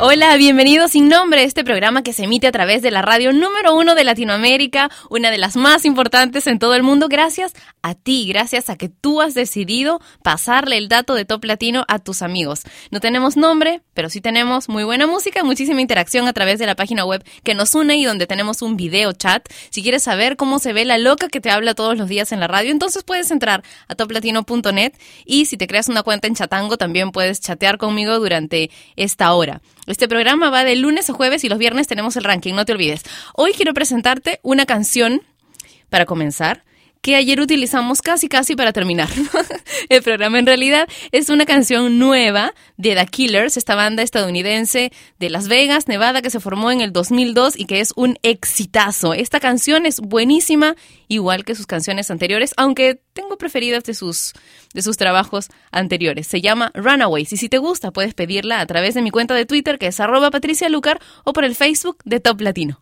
Hola, bienvenidos sin nombre a este programa que se emite a través de la radio número uno de Latinoamérica, una de las más importantes en todo el mundo, gracias a ti, gracias a que tú has decidido pasarle el dato de Top Latino a tus amigos. No tenemos nombre, pero sí tenemos muy buena música muchísima interacción a través de la página web que nos une y donde tenemos un video chat. Si quieres saber cómo se ve la loca que te habla todos los días en la radio, entonces puedes entrar a toplatino.net y si te creas una cuenta en Chatango también puedes chatear conmigo durante esta hora. Este programa va de lunes a jueves y los viernes tenemos el ranking, no te olvides. Hoy quiero presentarte una canción para comenzar que ayer utilizamos casi casi para terminar. el programa en realidad es una canción nueva de The Killers, esta banda estadounidense de Las Vegas, Nevada, que se formó en el 2002 y que es un exitazo. Esta canción es buenísima, igual que sus canciones anteriores, aunque tengo preferidas de sus, de sus trabajos anteriores. Se llama Runaways y si te gusta puedes pedirla a través de mi cuenta de Twitter que es arroba Patricia Lucar o por el Facebook de Top Latino.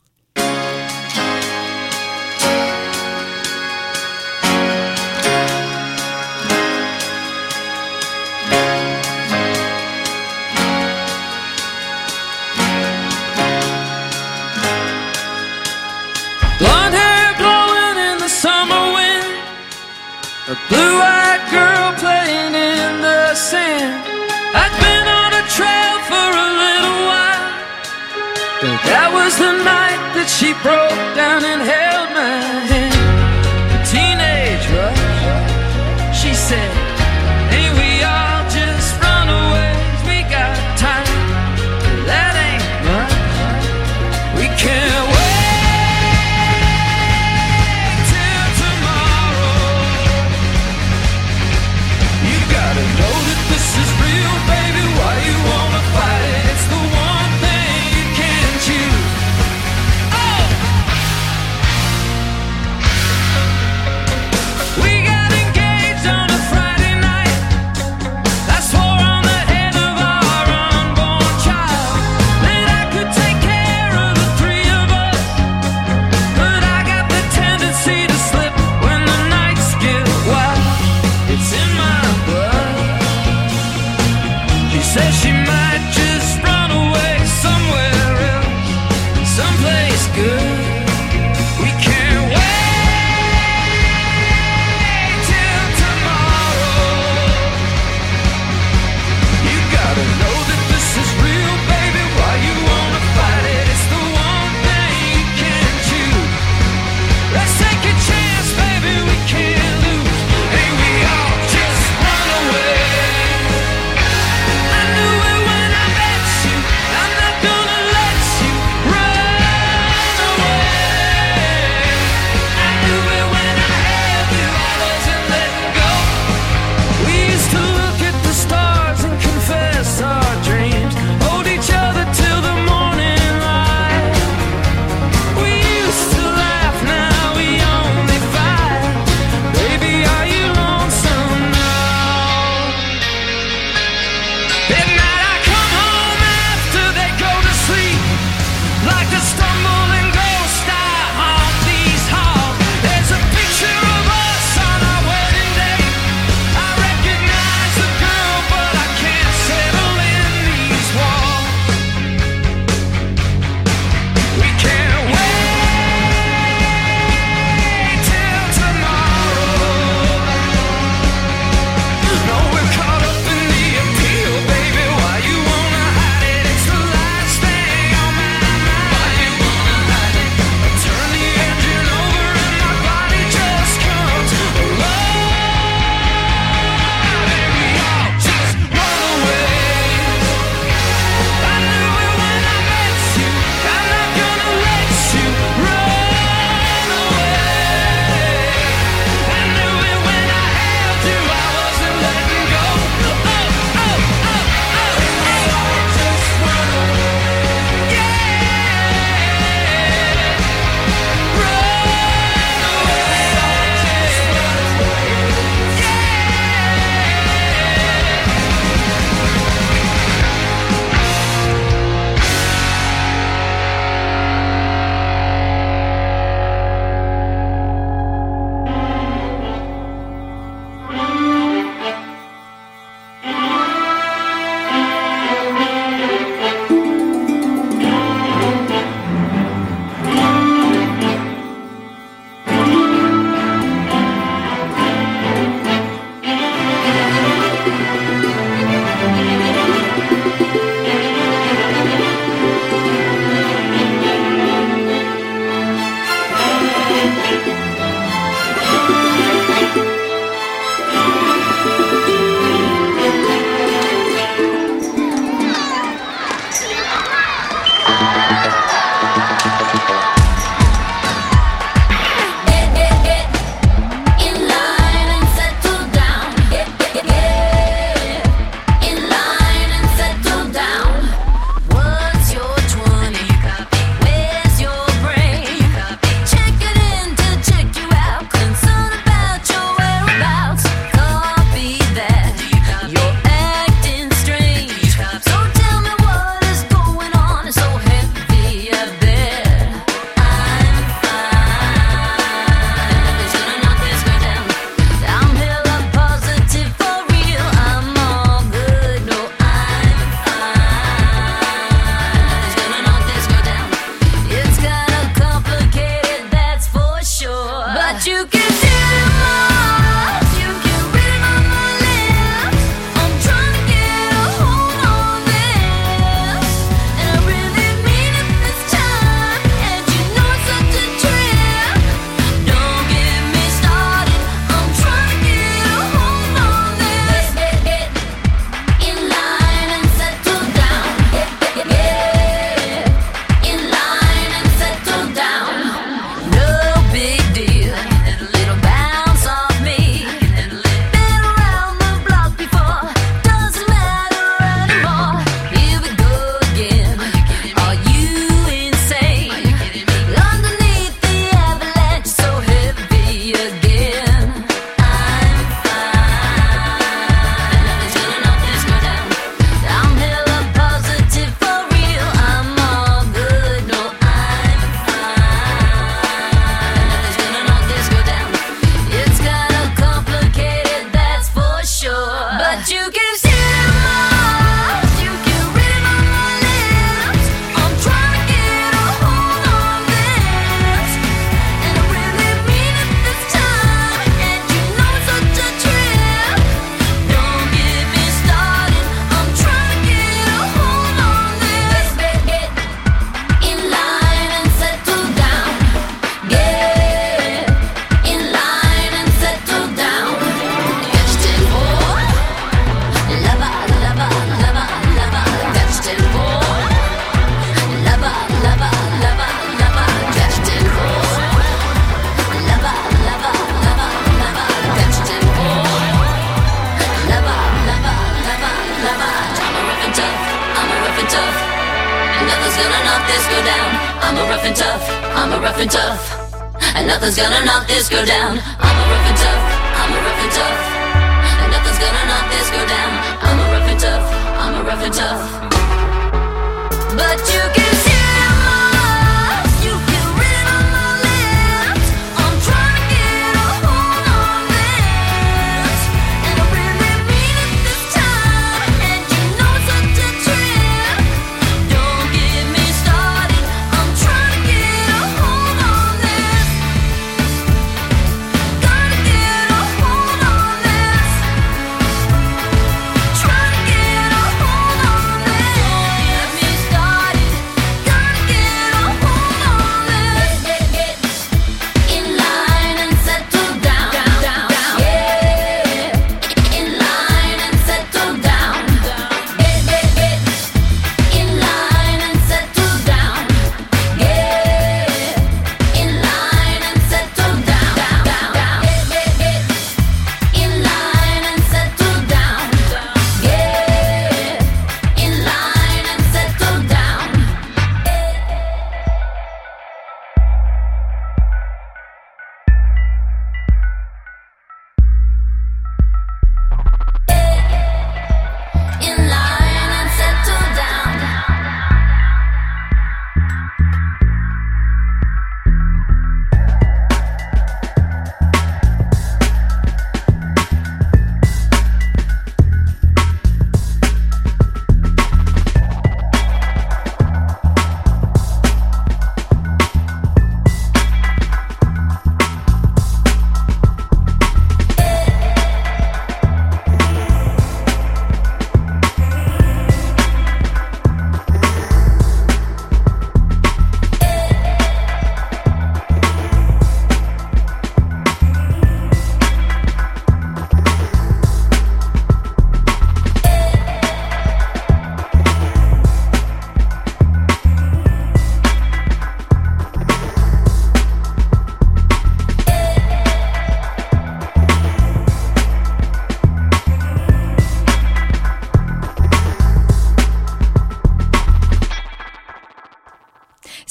A blue-eyed girl playing in the sand. I'd been on a trail for a little while, but that was the night that she broke down and held my hand.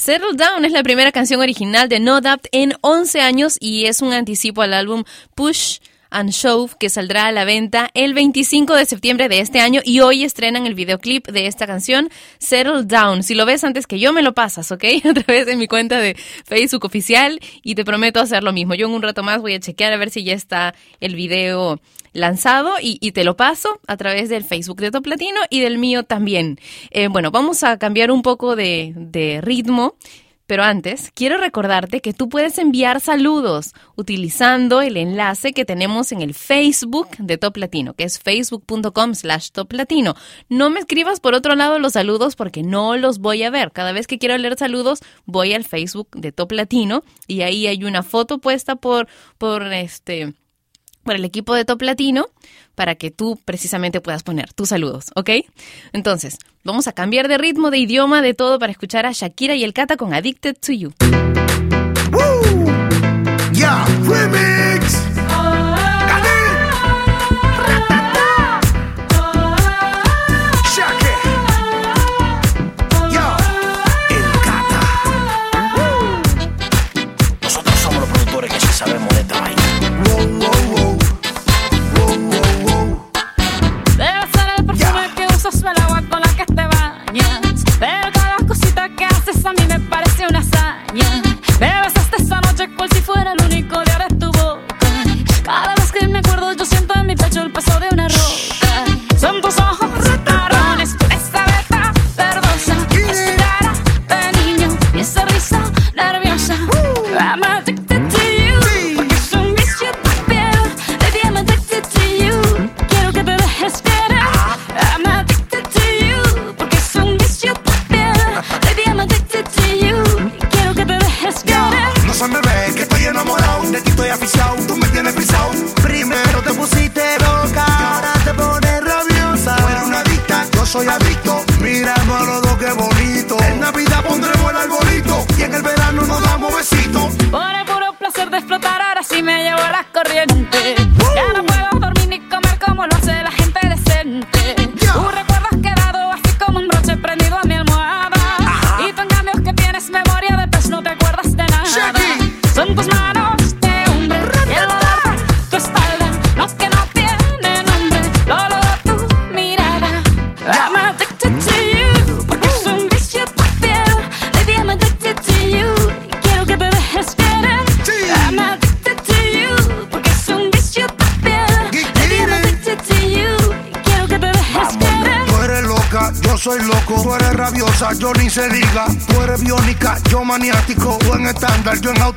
Settle Down es la primera canción original de No Doubt en 11 años y es un anticipo al álbum Push and Shove que saldrá a la venta el 25 de septiembre de este año y hoy estrenan el videoclip de esta canción Settle Down. Si lo ves antes que yo me lo pasas, ¿ok? A través de mi cuenta de Facebook oficial y te prometo hacer lo mismo. Yo en un rato más voy a chequear a ver si ya está el video lanzado y, te lo paso a través del Facebook de Top Latino y del mío también. Eh, bueno, vamos a cambiar un poco de ritmo. Pero antes, quiero recordarte que tú puedes enviar saludos utilizando el enlace que tenemos en el Facebook de Top Latino, que es facebook.com slash Top Latino. No me escribas por otro lado los saludos porque no los voy a ver. Cada vez que quiero leer saludos, voy al Facebook de Top Latino y ahí hay una foto puesta por, por este por el equipo de Top Latino para que tú precisamente puedas poner tus saludos, ¿ok? Entonces, vamos a cambiar de ritmo, de idioma, de todo para escuchar a Shakira y el Cata con Addicted to You. A mí me parece una hazaña. se diga. Tú eres biónica, yo maniático. O en estándar, yo en auto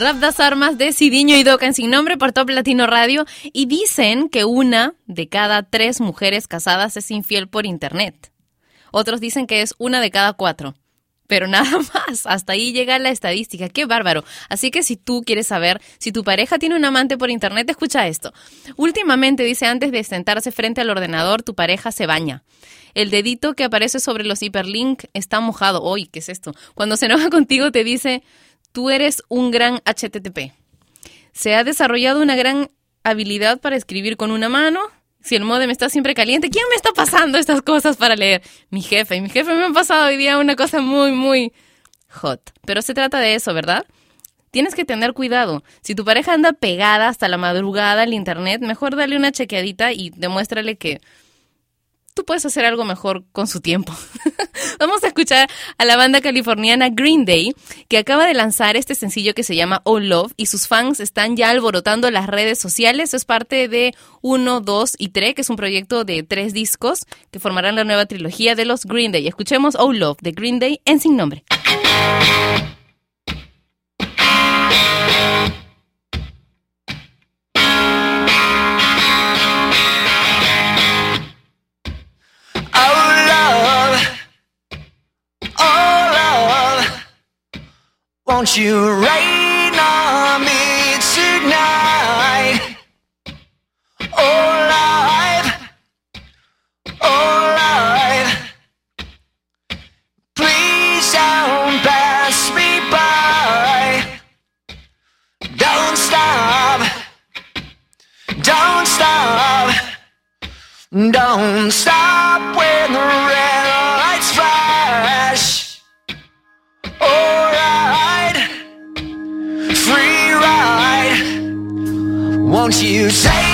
Rapdas Armas de Sidiño y Docan Sin Nombre por Top Latino Radio y dicen que una de cada tres mujeres casadas es infiel por internet. Otros dicen que es una de cada cuatro. Pero nada más, hasta ahí llega la estadística. ¡Qué bárbaro! Así que si tú quieres saber si tu pareja tiene un amante por internet, escucha esto. Últimamente, dice, antes de sentarse frente al ordenador, tu pareja se baña. El dedito que aparece sobre los hiperlink está mojado. ¡Uy, qué es esto! Cuando se enoja contigo, te dice, tú eres un gran HTTP. Se ha desarrollado una gran habilidad para escribir con una mano. Si el modem está siempre caliente, ¿quién me está pasando estas cosas para leer? Mi jefe. Y mi jefe me ha pasado hoy día una cosa muy, muy hot. Pero se trata de eso, ¿verdad? Tienes que tener cuidado. Si tu pareja anda pegada hasta la madrugada al internet, mejor dale una chequeadita y demuéstrale que puedes hacer algo mejor con su tiempo. Vamos a escuchar a la banda californiana Green Day, que acaba de lanzar este sencillo que se llama All Love y sus fans están ya alborotando las redes sociales. Es parte de 1, 2 y 3, que es un proyecto de tres discos que formarán la nueva trilogía de los Green Day. Escuchemos All Love de Green Day en sin nombre. Won't you rain on me tonight? Oh, life, oh, life. Please don't pass me by. Don't stop, don't stop, don't stop when the Won't you say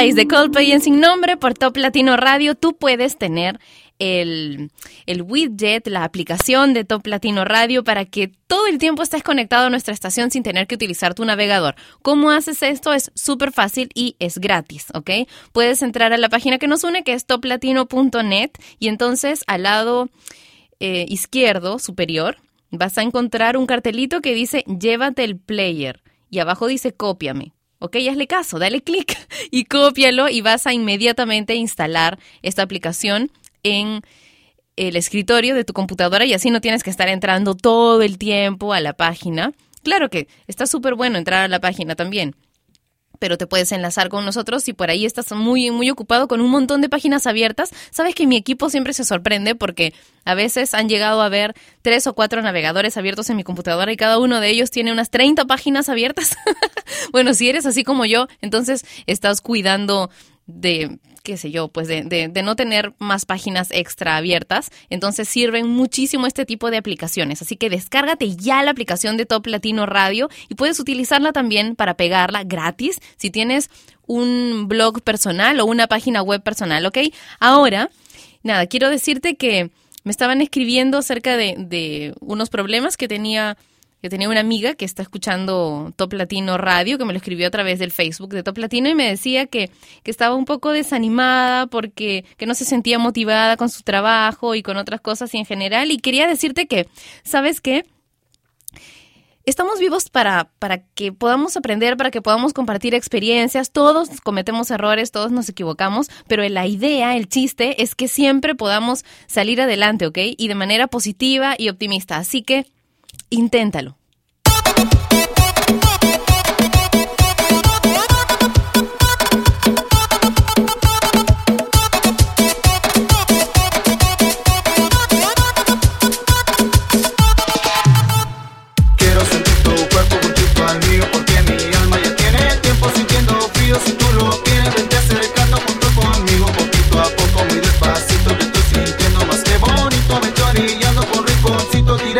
Paradise de Coldplay en Sin Nombre por Top Latino Radio. Tú puedes tener el, el widget, la aplicación de Top Latino Radio para que todo el tiempo estés conectado a nuestra estación sin tener que utilizar tu navegador. ¿Cómo haces esto? Es súper fácil y es gratis, ¿ok? Puedes entrar a la página que nos une, que es toplatino.net, y entonces al lado eh, izquierdo superior vas a encontrar un cartelito que dice llévate el player y abajo dice cópiame. Ok, hazle caso, dale clic y cópialo y vas a inmediatamente instalar esta aplicación en el escritorio de tu computadora y así no tienes que estar entrando todo el tiempo a la página. Claro que está súper bueno entrar a la página también, pero te puedes enlazar con nosotros si por ahí estás muy, muy ocupado con un montón de páginas abiertas. Sabes que mi equipo siempre se sorprende porque a veces han llegado a ver tres o cuatro navegadores abiertos en mi computadora y cada uno de ellos tiene unas 30 páginas abiertas. bueno, si eres así como yo, entonces estás cuidando de qué sé yo, pues de, de, de, no tener más páginas extra abiertas. Entonces sirven muchísimo este tipo de aplicaciones. Así que descárgate ya la aplicación de Top Latino Radio y puedes utilizarla también para pegarla gratis si tienes un blog personal o una página web personal, ¿ok? Ahora, nada, quiero decirte que me estaban escribiendo acerca de, de unos problemas que tenía yo tenía una amiga que está escuchando Top Latino Radio, que me lo escribió a través del Facebook de Top Latino y me decía que, que estaba un poco desanimada porque que no se sentía motivada con su trabajo y con otras cosas y en general. Y quería decirte que, ¿sabes qué? Estamos vivos para, para que podamos aprender, para que podamos compartir experiencias. Todos cometemos errores, todos nos equivocamos, pero la idea, el chiste, es que siempre podamos salir adelante, ¿ok? Y de manera positiva y optimista. Así que Inténtalo.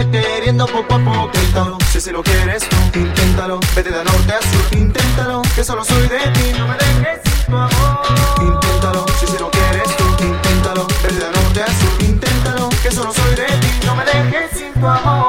Queriendo poco a poco. Inténtalo, si si lo quieres tú, inténtalo. Vete de norte a sur, inténtalo, que solo soy de ti. No me dejes sin tu amor. Inténtalo, si si lo quieres tú, inténtalo. Vete de norte a sur, inténtalo, que solo soy de ti. No me dejes sin tu amor.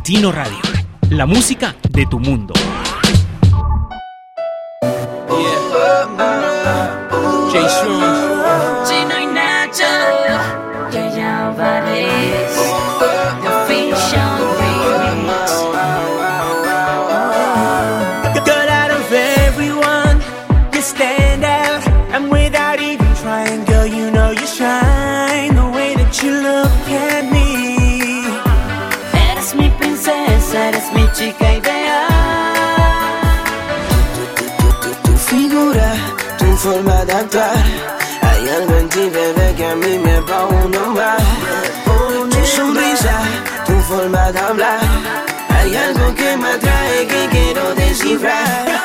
Latino Radio, la música de tu mundo. Me atrae que quiero descifrar.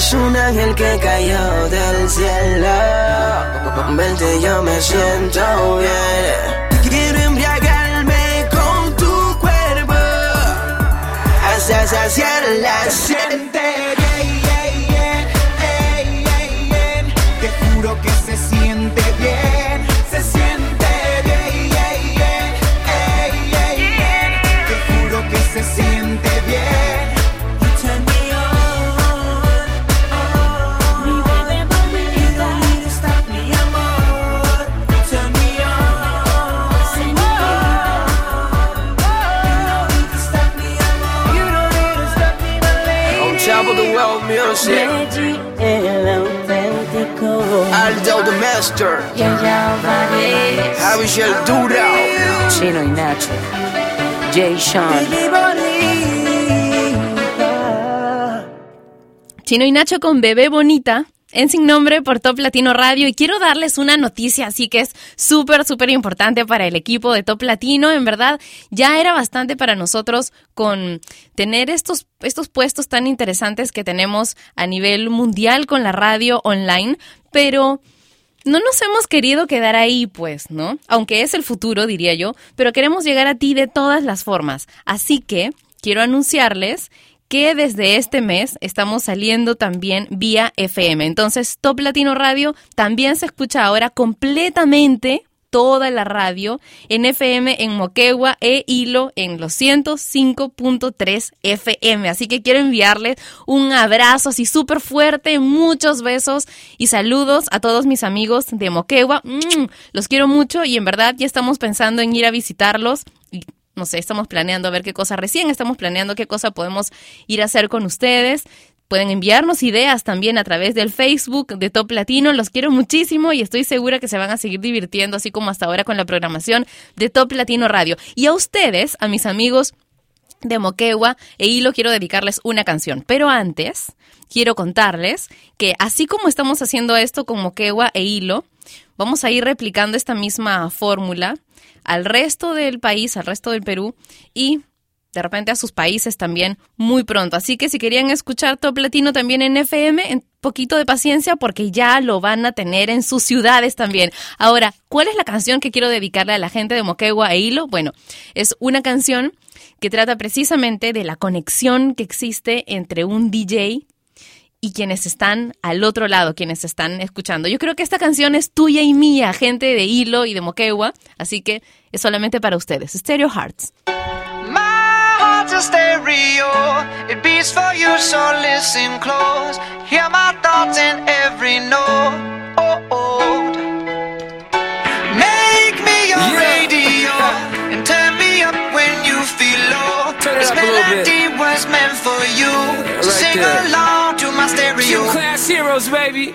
Eres un ángel que cayó del cielo. Con verte yo me siento bien. Quiero embriagarme con tu cuerpo. Hasta saciar la sed. Dura. Chino y Nacho. Jay Sean. Chino y Nacho con Bebé Bonita en Sin Nombre por Top Latino Radio y quiero darles una noticia así que es súper, súper importante para el equipo de Top Latino. En verdad, ya era bastante para nosotros con tener estos, estos puestos tan interesantes que tenemos a nivel mundial con la radio online, pero no nos hemos querido quedar ahí, pues, ¿no? Aunque es el futuro, diría yo, pero queremos llegar a ti de todas las formas. Así que quiero anunciarles que desde este mes estamos saliendo también vía FM. Entonces, Top Latino Radio también se escucha ahora completamente toda la radio en FM en Moquegua e Hilo en los 105.3 FM. Así que quiero enviarles un abrazo así súper fuerte, muchos besos y saludos a todos mis amigos de Moquegua. Los quiero mucho y en verdad ya estamos pensando en ir a visitarlos. No sé, estamos planeando a ver qué cosa recién, estamos planeando qué cosa podemos ir a hacer con ustedes. Pueden enviarnos ideas también a través del Facebook de Top Latino. Los quiero muchísimo y estoy segura que se van a seguir divirtiendo así como hasta ahora con la programación de Top Latino Radio. Y a ustedes, a mis amigos de Moquegua e Hilo quiero dedicarles una canción. Pero antes, quiero contarles que así como estamos haciendo esto con Moquegua e Hilo, vamos a ir replicando esta misma fórmula al resto del país, al resto del Perú y de repente a sus países también muy pronto. Así que si querían escuchar Top Latino también en FM, un poquito de paciencia porque ya lo van a tener en sus ciudades también. Ahora, ¿cuál es la canción que quiero dedicarle a la gente de Moquegua e Hilo? Bueno, es una canción que trata precisamente de la conexión que existe entre un DJ y quienes están al otro lado, quienes están escuchando. Yo creo que esta canción es tuya y mía, gente de Hilo y de Moquegua, así que es solamente para ustedes. Stereo Hearts. Stereo, it beats for you, so listen close. Hear my thoughts in every note. Oh, oh. Make me your Yeah. radio and turn me up when you feel low. Turn it this up a little bit. melody was meant for you. so right sing there. along to my stereo. Gym class heroes, baby.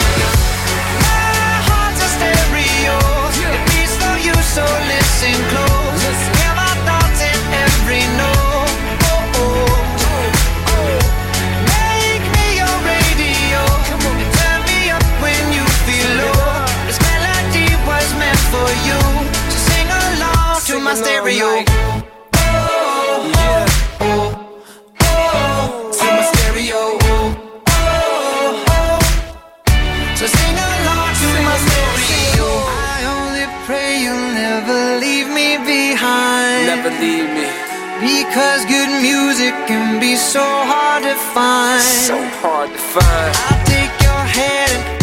so listen close. Hear my thoughts in every note. Oh, oh. Make me your radio turn me up when you feel low. This melody was meant for you, so sing along to my stereo. Because good music can be so hard to find. So hard to find. I'll take your hand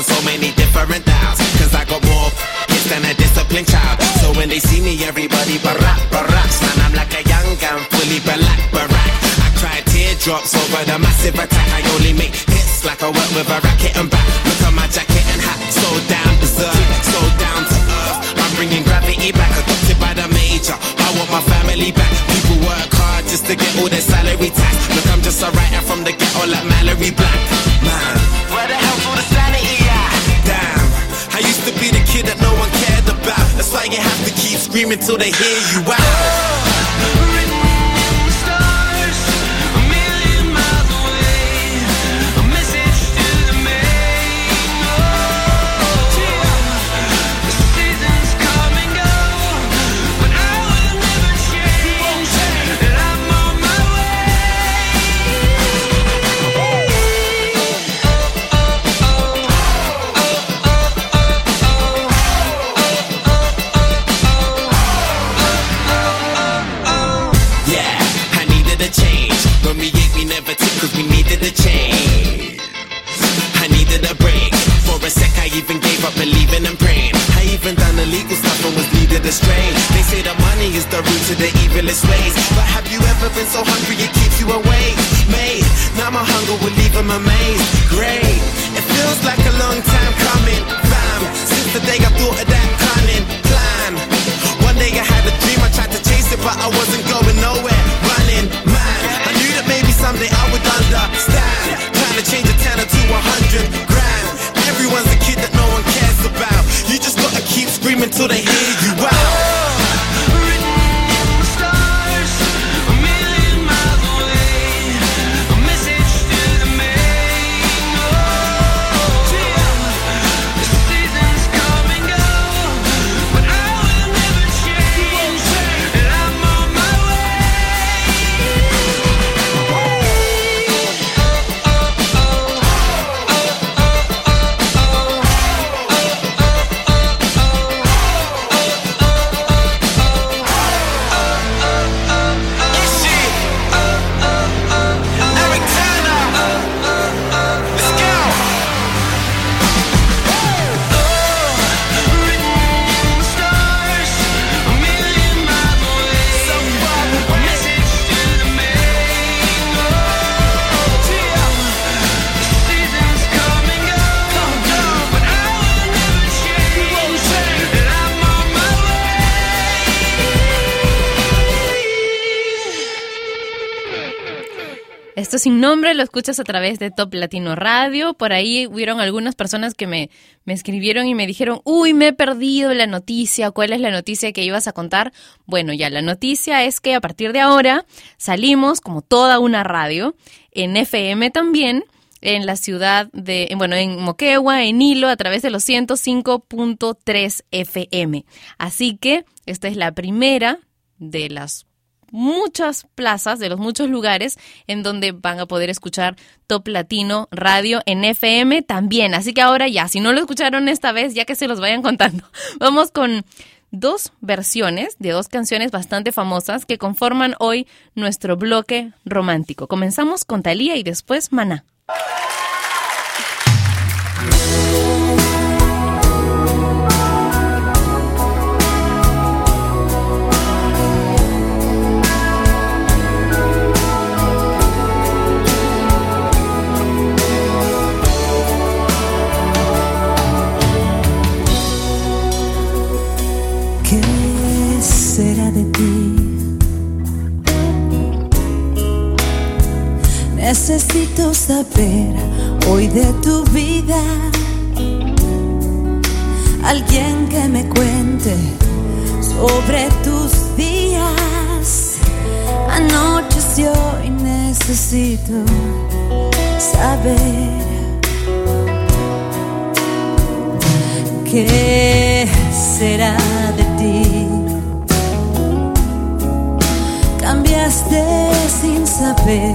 on so many different dials. Cause I got more hits than a disciplined child. So when they see me, everybody barack, baracks. Man, I'm like a young gun, fully black, barack. I cry teardrops over the massive attack. I only make hits like I work with a racket and back. Look at my jacket and hat, so down berserk, so down to earth. I'm bringing gravity back, adopted by the major. I want my family back. People work hard just to get all their salary tax. Look, I'm just a writer from the ghetto like Mallory Black. Man, screaming till they hear you out. Is the root to the evilest ways. But have you ever been so hungry it keeps you awake? Mate, now my hunger will leave them amazed. Great, it feels like a long time coming. Fam, since the day I thought of that cunning plan. One day I had a dream, I tried to chase it, but I wasn't going nowhere. Running, man. I knew that maybe someday I would understand. Trying to change a tenner to a hundred grand. Everyone's a kid that no one cares about. You just gotta keep screaming till they hear you out. Sin nombre lo escuchas a través de Top Latino Radio. Por ahí hubieron algunas personas que me, me escribieron y me dijeron, uy, me he perdido la noticia. ¿Cuál es la noticia que ibas a contar? Bueno, ya la noticia es que a partir de ahora salimos como toda una radio, en FM también, en la ciudad de, en- bueno, en Moquegua, en Hilo, a través de los 105.3 FM. Así que esta es la primera de las muchas plazas, de los muchos lugares en donde van a poder escuchar Top Latino Radio en FM también. Así que ahora ya, si no lo escucharon esta vez, ya que se los vayan contando, vamos con dos versiones de dos canciones bastante famosas que conforman hoy nuestro bloque romántico. Comenzamos con Thalía y después Maná. Necesito saber hoy de tu vida. Alguien que me cuente sobre tus días. Anocheció y necesito saber. ¿Qué será de ti? Cambiaste sin saber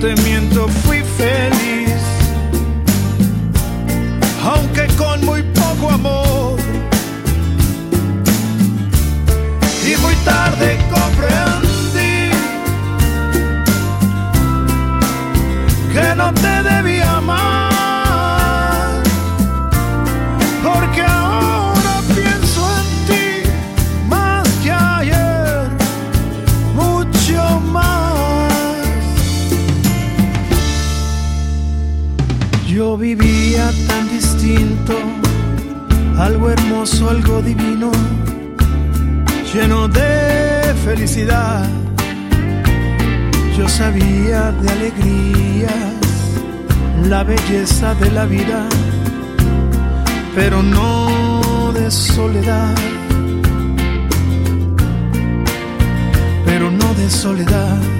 te miento, fui feliz. Aunque con muy poco amor. Y muy tarde comprendí que no te debía amar. Vivía tan distinto, algo hermoso, algo divino, lleno de felicidad. Yo sabía de alegrías, la belleza de la vida, pero no de soledad. Pero no de soledad.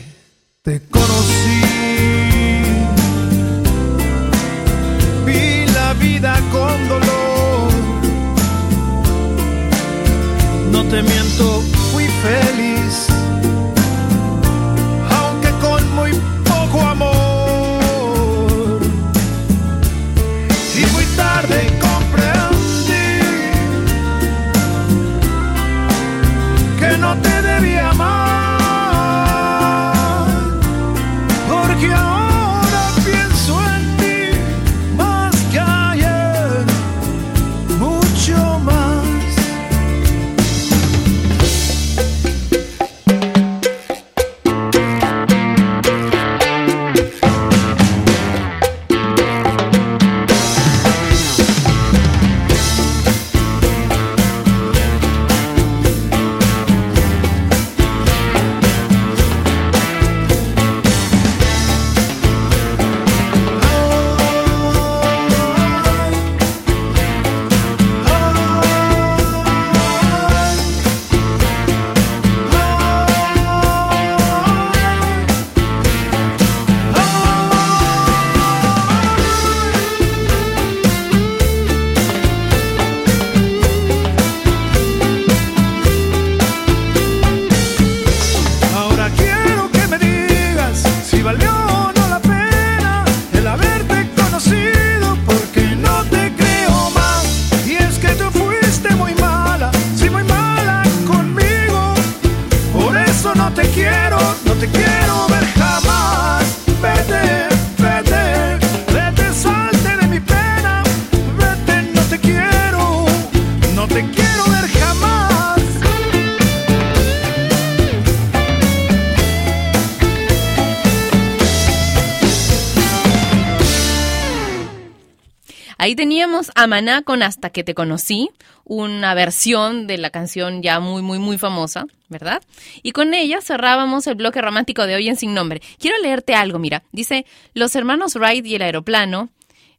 a con Hasta que te conocí, una versión de la canción ya muy, muy, muy famosa, ¿verdad? Y con ella cerrábamos el bloque romántico de hoy en Sin Nombre. Quiero leerte algo, mira. Dice, los hermanos Wright y el aeroplano,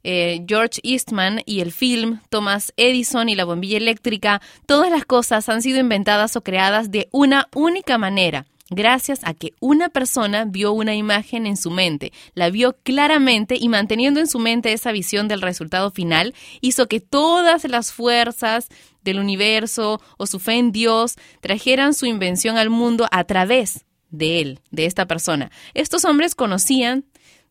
eh, George Eastman y el film, Thomas Edison y la bombilla eléctrica, todas las cosas han sido inventadas o creadas de una única manera, gracias a que una persona vio una imagen en su mente, la vio claramente y manteniendo en su mente esa visión del resultado final, hizo que todas las fuerzas del universo o su fe en Dios trajeran su invención al mundo a través de él, de esta persona. Estos hombres conocían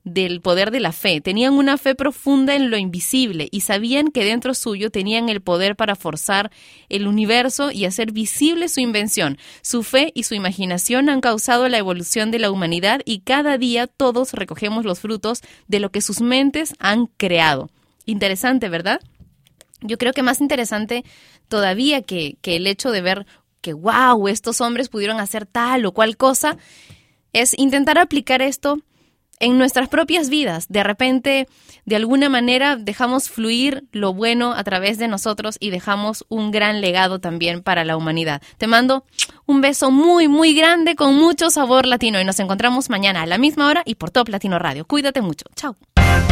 del poder de la fe, tenían una fe profunda en lo invisible y sabían que dentro suyo tenían el poder para forzar el universo y hacer visible su invención. Su fe y su imaginación han causado la evolución de la humanidad y cada día todos recogemos los frutos de lo que sus mentes han creado. Interesante, ¿verdad? Yo creo que más interesante todavía que, que el hecho de ver que, wow, estos hombres pudieron hacer tal o cual cosa, es intentar aplicar esto en nuestras propias vidas. De repente, de alguna manera, dejamos fluir lo bueno a través de nosotros y dejamos un gran legado también para la humanidad. Te mando un beso muy, muy grande con mucho sabor latino y nos encontramos mañana a la misma hora y por Top Latino Radio. Cuídate mucho. Chao.